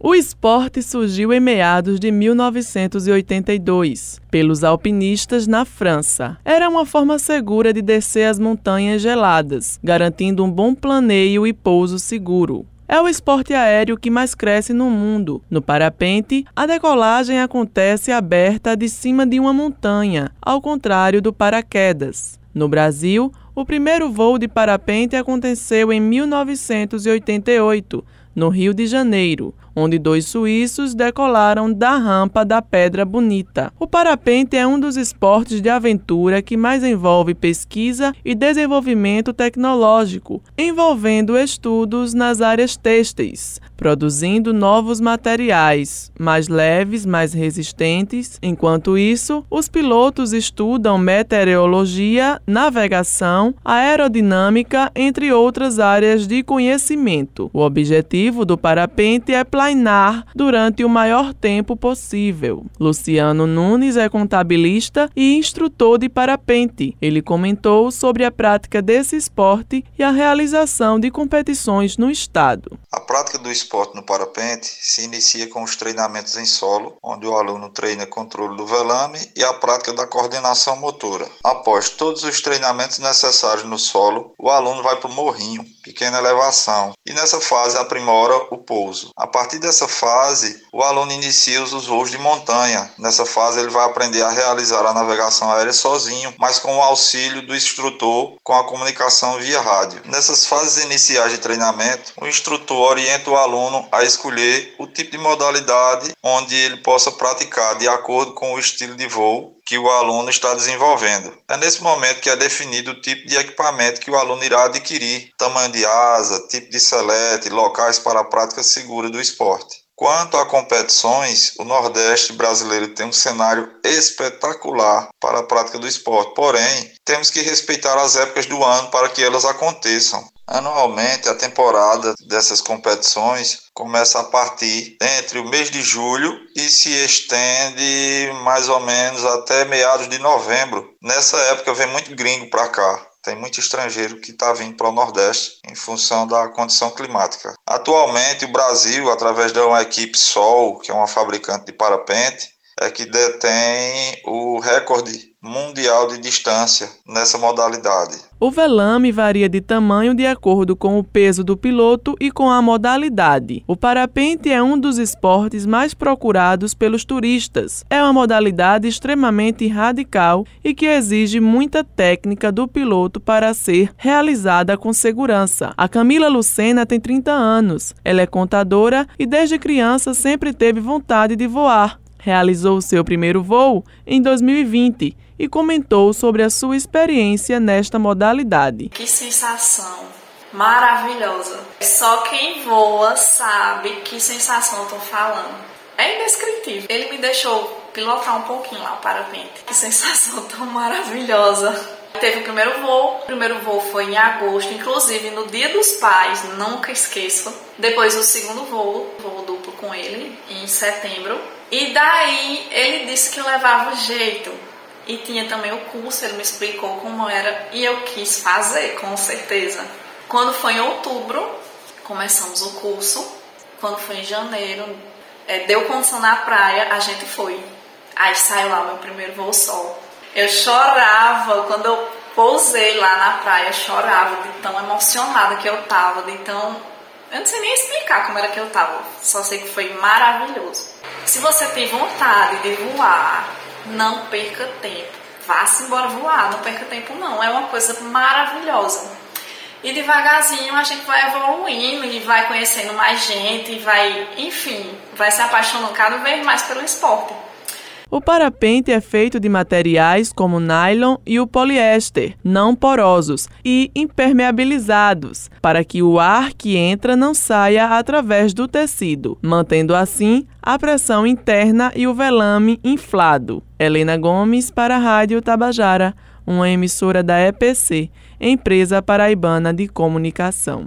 O esporte surgiu em meados de 1982 pelos alpinistas na França. Era uma forma segura de descer as montanhas geladas, garantindo um bom planeio e pouso seguro. É o esporte aéreo que mais cresce no mundo. No parapente, a decolagem acontece aberta de cima de uma montanha, ao contrário do paraquedas. No Brasil, o primeiro voo de parapente aconteceu em 1988, no Rio de Janeiro onde dois suíços decolaram da rampa da Pedra Bonita. O parapente é um dos esportes de aventura que mais envolve pesquisa e desenvolvimento tecnológico, envolvendo estudos nas áreas têxteis, produzindo novos materiais mais leves, mais resistentes. Enquanto isso, os pilotos estudam meteorologia, navegação, aerodinâmica, entre outras áreas de conhecimento. O objetivo do parapente é plainar durante o maior tempo possível. Luciano Nunes é contabilista e instrutor de parapente. Ele comentou sobre a prática desse esporte e a realização de competições no estado. A prática do esporte no parapente se inicia com os treinamentos em solo, onde o aluno treina controle do velame e a prática da coordenação motora. Após todos os treinamentos necessários no solo, o aluno vai para o morrinho, pequena elevação, e nessa fase aprimora o pouso. A partir dessa fase, o aluno inicia os voos de montanha. Nessa fase, ele vai aprender a realizar a navegação aérea sozinho, mas com o auxílio do instrutor com a comunicação via rádio. Nessas fases iniciais de treinamento, o instrutor orienta o aluno a escolher o tipo de modalidade onde ele possa praticar de acordo com o estilo de voo que o aluno está desenvolvendo. É nesse momento que é definido o tipo de equipamento que o aluno irá adquirir, tamanho de asa, tipo de selete, locais para a prática segura do esporte. Quanto a competições, o Nordeste brasileiro tem um cenário espetacular para a prática do esporte. Porém, temos que respeitar as épocas do ano para que elas aconteçam. Anualmente, a temporada dessas competições começa a partir entre o mês de julho e se estende mais ou menos até meados de novembro. Nessa época vem muito gringo para cá. Tem muito estrangeiro que está vindo para o Nordeste em função da condição climática. Atualmente, o Brasil, através de uma equipe Sol, que é uma fabricante de parapente, é que detém o recorde mundial de distância nessa modalidade. O velame varia de tamanho de acordo com o peso do piloto e com a modalidade. O parapente é um dos esportes mais procurados pelos turistas. É uma modalidade extremamente radical e que exige muita técnica do piloto para ser realizada com segurança. A Camila Lucena tem 30 anos. Ela é contadora e desde criança sempre teve vontade de voar realizou seu primeiro voo em 2020 e comentou sobre a sua experiência nesta modalidade. Que sensação maravilhosa! Só quem voa sabe que sensação eu tô falando. É indescritível. Ele me deixou pilotar um pouquinho lá o parapente. Que sensação tão maravilhosa! Teve o primeiro voo. O primeiro voo foi em agosto, inclusive no Dia dos Pais, nunca esqueço. Depois o segundo voo, voo duplo com ele, em setembro. E daí ele disse que levava jeito. E tinha também o curso, ele me explicou como era e eu quis fazer, com certeza. Quando foi em outubro, começamos o curso. Quando foi em janeiro, é, deu condição na praia, a gente foi. Aí saiu lá meu primeiro voo sol. Eu chorava quando eu pousei lá na praia, chorava de tão emocionada que eu tava, de tão. Eu não sei nem explicar como era que eu tava, só sei que foi maravilhoso. Se você tem vontade de voar, não perca tempo. Vá-se embora voar, não perca tempo não. É uma coisa maravilhosa. E devagarzinho a gente vai evoluindo e vai conhecendo mais gente, e vai, enfim, vai se apaixonando cada vez mais pelo esporte. O parapente é feito de materiais como nylon e o poliéster, não porosos e impermeabilizados, para que o ar que entra não saia através do tecido, mantendo assim a pressão interna e o velame inflado. Helena Gomes para a Rádio Tabajara, uma emissora da EPC, Empresa Paraibana de Comunicação.